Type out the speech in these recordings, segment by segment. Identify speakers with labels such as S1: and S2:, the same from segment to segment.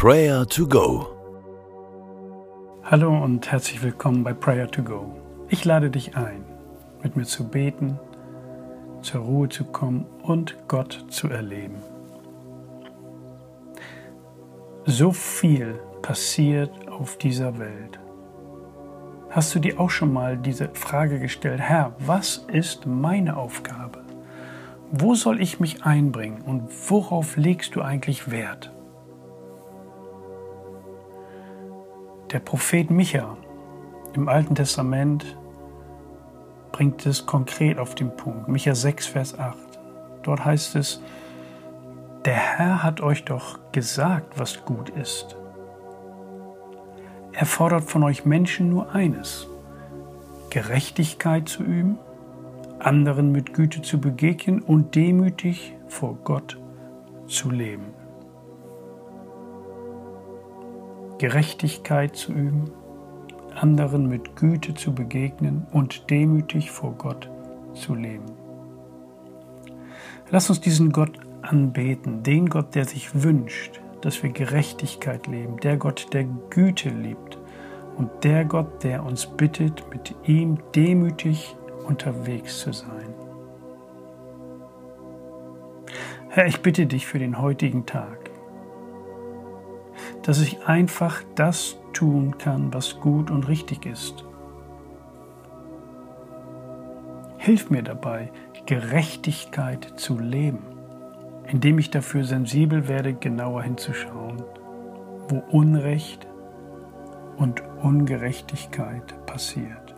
S1: Prayer to Go.
S2: Hallo und herzlich willkommen bei Prayer to Go. Ich lade dich ein, mit mir zu beten, zur Ruhe zu kommen und Gott zu erleben. So viel passiert auf dieser Welt. Hast du dir auch schon mal diese Frage gestellt, Herr, was ist meine Aufgabe? Wo soll ich mich einbringen und worauf legst du eigentlich Wert? Der Prophet Micha im Alten Testament bringt es konkret auf den Punkt. Micha 6, Vers 8. Dort heißt es, der Herr hat euch doch gesagt, was gut ist. Er fordert von euch Menschen nur eines, Gerechtigkeit zu üben, anderen mit Güte zu begegnen und demütig vor Gott zu leben. Gerechtigkeit zu üben, anderen mit Güte zu begegnen und demütig vor Gott zu leben. Lass uns diesen Gott anbeten, den Gott, der sich wünscht, dass wir Gerechtigkeit leben, der Gott, der Güte liebt und der Gott, der uns bittet, mit ihm demütig unterwegs zu sein. Herr, ich bitte dich für den heutigen Tag, dass ich einfach das tun kann, was gut und richtig ist. Hilf mir dabei, Gerechtigkeit zu leben indem ich dafür sensibel werde, genauer hinzuschauen, wo Unrecht und Ungerechtigkeit passiert.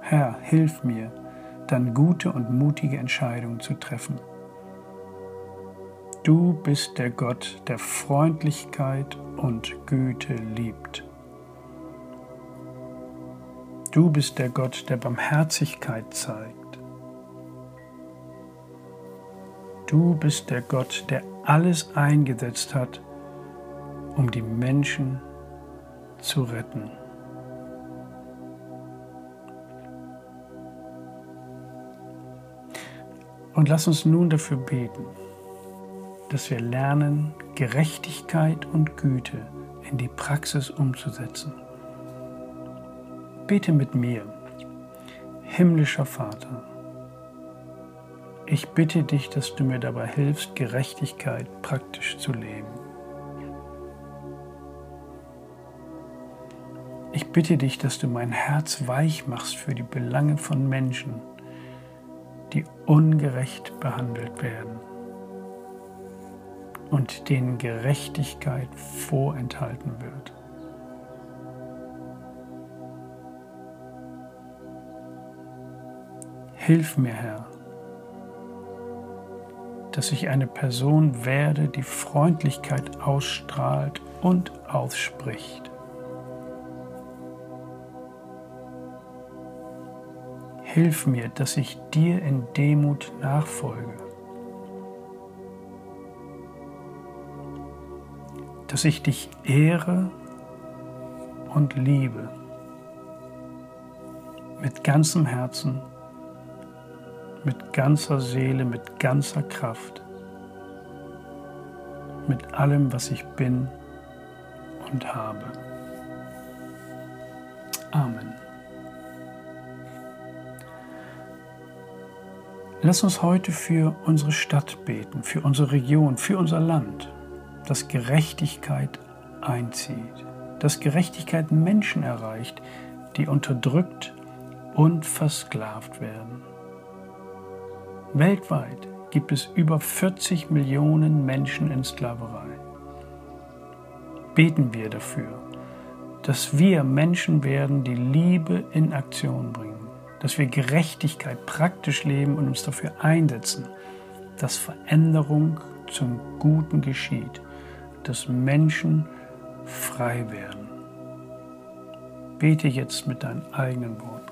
S2: Herr, hilf mir, dann gute und mutige Entscheidungen zu treffen. Du bist der Gott, der Freundlichkeit und Güte liebt. Du bist der Gott, der Barmherzigkeit zeigt. Du bist der Gott, der alles eingesetzt hat, um die Menschen zu retten. Und lass uns nun dafür beten, dass wir lernen, Gerechtigkeit und Güte in die Praxis umzusetzen. Bete mit mir, himmlischer Vater ich bitte dich, dass du mir dabei hilfst, Gerechtigkeit praktisch zu leben. Ich bitte dich, dass du mein Herz weich machst für die Belange von Menschen, die ungerecht behandelt werden und denen Gerechtigkeit vorenthalten wird. Hilf mir, Herr, dass ich eine Person werde, die Freundlichkeit ausstrahlt und ausspricht. Hilf mir, dass ich dir in Demut nachfolge, dass ich dich ehre und liebe mit ganzem Herzen mit ganzer Seele, mit ganzer Kraft, mit allem, was ich bin und habe. Amen. Lass uns heute für unsere Stadt beten, für unsere Region, für unser Land, dass Gerechtigkeit einzieht, dass Gerechtigkeit Menschen erreicht, die unterdrückt und versklavt werden. Weltweit gibt es über 40 Millionen Menschen in Sklaverei. Beten wir dafür, dass wir Menschen werden, die Liebe in Aktion bringen, dass wir Gerechtigkeit praktisch leben und uns dafür einsetzen, dass Veränderung zum Guten geschieht, dass Menschen frei werden. Bete jetzt mit deinen eigenen Worten.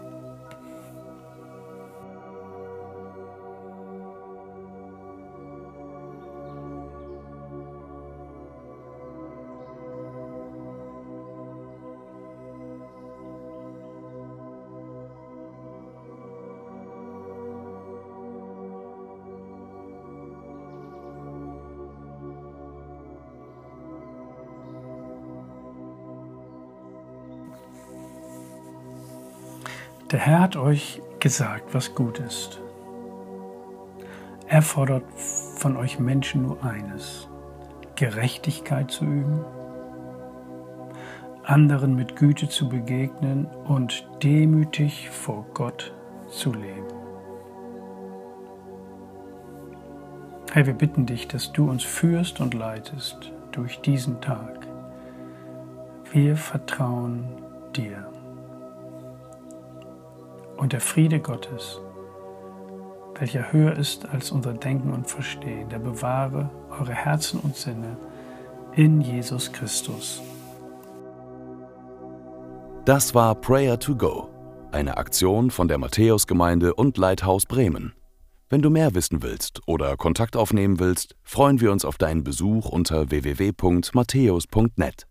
S2: Der Herr hat euch gesagt, was gut ist. Er fordert von euch Menschen nur eines, Gerechtigkeit zu üben, anderen mit Güte zu begegnen und demütig vor Gott zu leben. Herr, wir bitten dich, dass du uns führst und leitest durch diesen Tag. Wir vertrauen dir. Und der Friede Gottes, welcher höher ist als unser Denken und Verstehen, der bewahre eure Herzen und Sinne in Jesus Christus.
S1: Das war Prayer to Go, eine Aktion von der Matthäusgemeinde und Leithaus Bremen. Wenn du mehr wissen willst oder Kontakt aufnehmen willst, freuen wir uns auf deinen Besuch unter www.matthäus.net.